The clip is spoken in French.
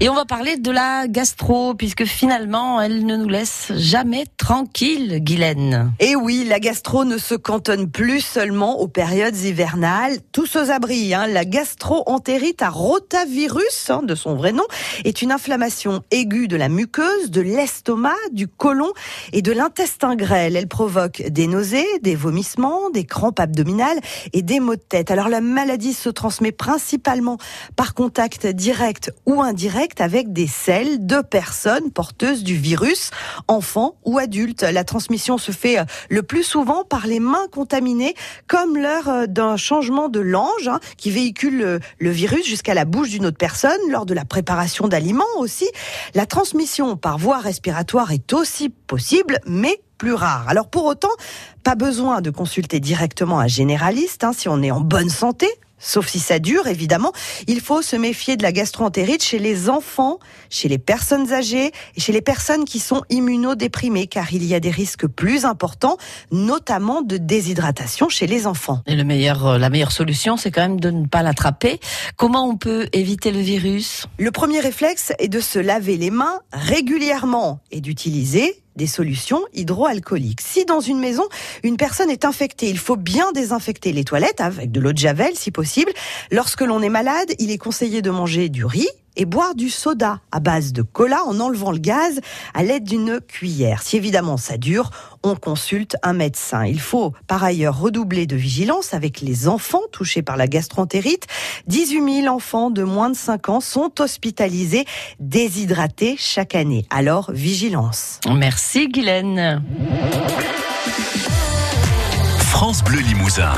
Et on va parler de la gastro, puisque finalement, elle ne nous laisse jamais tranquille, Guylaine. Et oui, la gastro ne se cantonne plus seulement aux périodes hivernales. Tous aux abris, hein. la gastro-entérite à rotavirus, hein, de son vrai nom, est une inflammation aiguë de la muqueuse, de l'estomac, du côlon et de l'intestin grêle. Elle provoque des nausées, des vomissements, des crampes abdominales et des maux de tête. Alors la maladie se transmet principalement par contact direct ou indirect avec des selles de personnes porteuses du virus, enfants ou adultes. La transmission se fait euh, le plus souvent par les mains contaminées, comme l'heure euh, d'un changement de lange hein, qui véhicule le, le virus jusqu'à la bouche d'une autre personne, lors de la préparation d'aliments aussi. La transmission par voie respiratoire est aussi possible, mais plus rare. Alors pour autant, pas besoin de consulter directement un généraliste hein, si on est en bonne santé, sauf si ça dure évidemment. Il faut se méfier de la gastroentérite chez les enfants, chez les personnes âgées et chez les personnes qui sont immunodéprimées car il y a des risques plus importants, notamment de déshydratation chez les enfants. Et le meilleur, euh, la meilleure solution, c'est quand même de ne pas l'attraper. Comment on peut éviter le virus? Le premier réflexe est de se laver les mains régulièrement et d'utiliser des solutions hydroalcooliques. Si dans une maison, une personne est infectée, il faut bien désinfecter les toilettes avec de l'eau de javel si possible. Lorsque l'on est malade, il est conseillé de manger du riz et boire du soda à base de cola en enlevant le gaz à l'aide d'une cuillère. Si évidemment ça dure, on consulte un médecin. Il faut par ailleurs redoubler de vigilance avec les enfants touchés par la gastroentérite. 18 000 enfants de moins de 5 ans sont hospitalisés déshydratés chaque année. Alors vigilance. Merci Guylaine. France Bleu Limousin.